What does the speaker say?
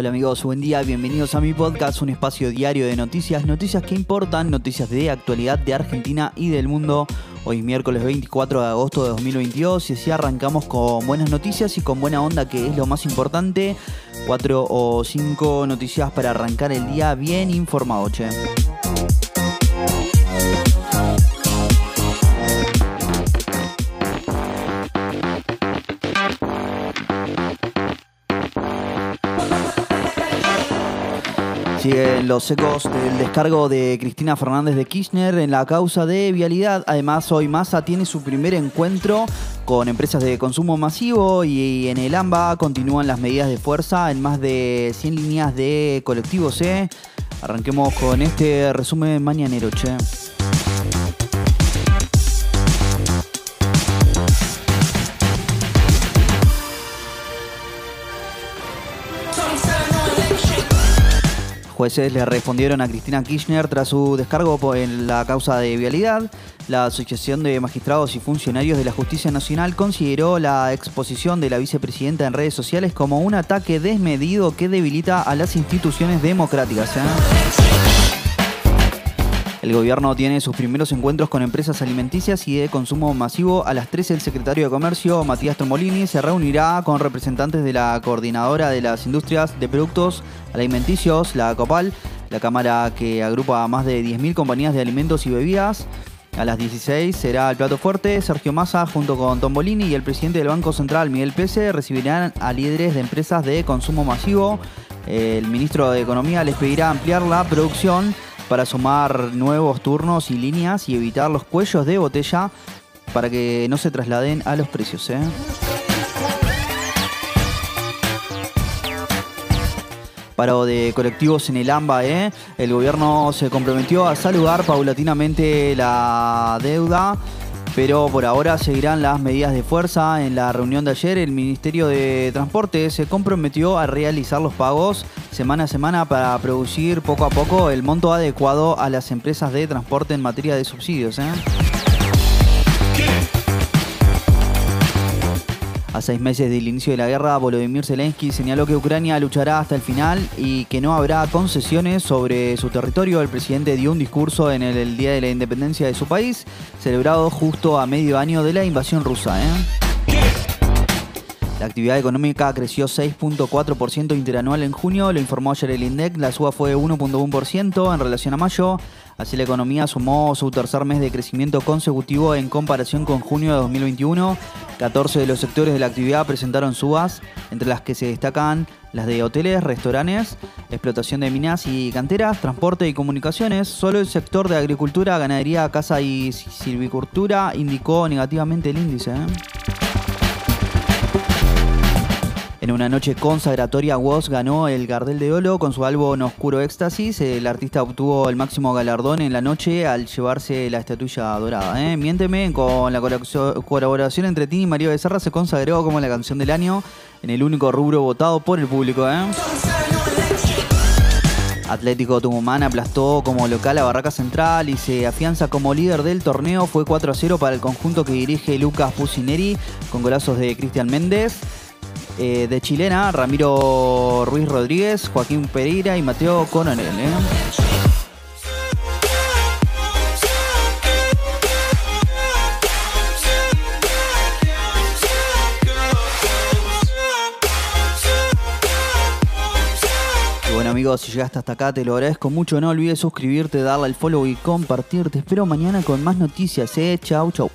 Hola amigos, buen día, bienvenidos a mi podcast, un espacio diario de noticias, noticias que importan, noticias de actualidad de Argentina y del mundo. Hoy miércoles 24 de agosto de 2022 y así arrancamos con buenas noticias y con buena onda que es lo más importante. Cuatro o cinco noticias para arrancar el día bien informado, che. Siguen los ecos del descargo de Cristina Fernández de Kirchner en la causa de vialidad. Además, hoy Massa tiene su primer encuentro con empresas de consumo masivo y en el AMBA continúan las medidas de fuerza en más de 100 líneas de colectivos. ¿eh? Arranquemos con este resumen mañanero, che. Jueces le respondieron a Cristina Kirchner tras su descargo en la causa de vialidad. La Asociación de Magistrados y Funcionarios de la Justicia Nacional consideró la exposición de la vicepresidenta en redes sociales como un ataque desmedido que debilita a las instituciones democráticas. ¿eh? El gobierno tiene sus primeros encuentros con empresas alimenticias y de consumo masivo. A las 13 el secretario de Comercio, Matías Tromolini, se reunirá con representantes de la coordinadora de las industrias de productos alimenticios, la COPAL, la cámara que agrupa a más de 10.000 compañías de alimentos y bebidas. A las 16 será el plato fuerte. Sergio Massa, junto con Tombolini y el presidente del Banco Central, Miguel Pese, recibirán a líderes de empresas de consumo masivo. El ministro de Economía les pedirá ampliar la producción para sumar nuevos turnos y líneas y evitar los cuellos de botella para que no se trasladen a los precios. ¿eh? Paro de colectivos en el AMBA. ¿eh? El gobierno se comprometió a saludar paulatinamente la deuda pero por ahora seguirán las medidas de fuerza. En la reunión de ayer, el Ministerio de Transporte se comprometió a realizar los pagos semana a semana para producir poco a poco el monto adecuado a las empresas de transporte en materia de subsidios. ¿eh? A seis meses del inicio de la guerra, Volodymyr Zelensky señaló que Ucrania luchará hasta el final y que no habrá concesiones sobre su territorio. El presidente dio un discurso en el, Día de la Independencia de su país, celebrado justo a medio año de la invasión rusa. ¿eh? La actividad económica creció 6.4% interanual en junio, lo informó ayer el INDEC. La suba fue 1.1% en relación a mayo. Así la economía sumó su tercer mes de crecimiento consecutivo en comparación con junio de 2021. 14 de los sectores de la actividad presentaron subas, entre las que se destacan las de hoteles, restaurantes, explotación de minas y canteras, transporte y comunicaciones. Solo el sector de agricultura, ganadería, casa y silvicultura indicó negativamente el índice. ¿eh? En una noche consagratoria, Woz ganó el Gardel de Oro con su álbum Oscuro Éxtasis. El artista obtuvo el máximo galardón en la noche al llevarse la estatuilla dorada. ¿eh? Miénteme, con la colaboración entre Tini y María Becerra se consagró como la canción del año en el único rubro votado por el público. ¿eh? Atlético Tucumán aplastó como local a Barraca Central y se afianza como líder del torneo. Fue 4 a 0 para el conjunto que dirige Lucas Pusineri con golazos de Cristian Méndez. Eh, de chilena, Ramiro Ruiz Rodríguez, Joaquín Pereira y Mateo Coronel. ¿eh? Bueno amigos, si llegaste hasta acá te lo agradezco mucho. No olvides suscribirte, darle al follow y compartirte. espero mañana con más noticias. ¿eh? Chau, chau.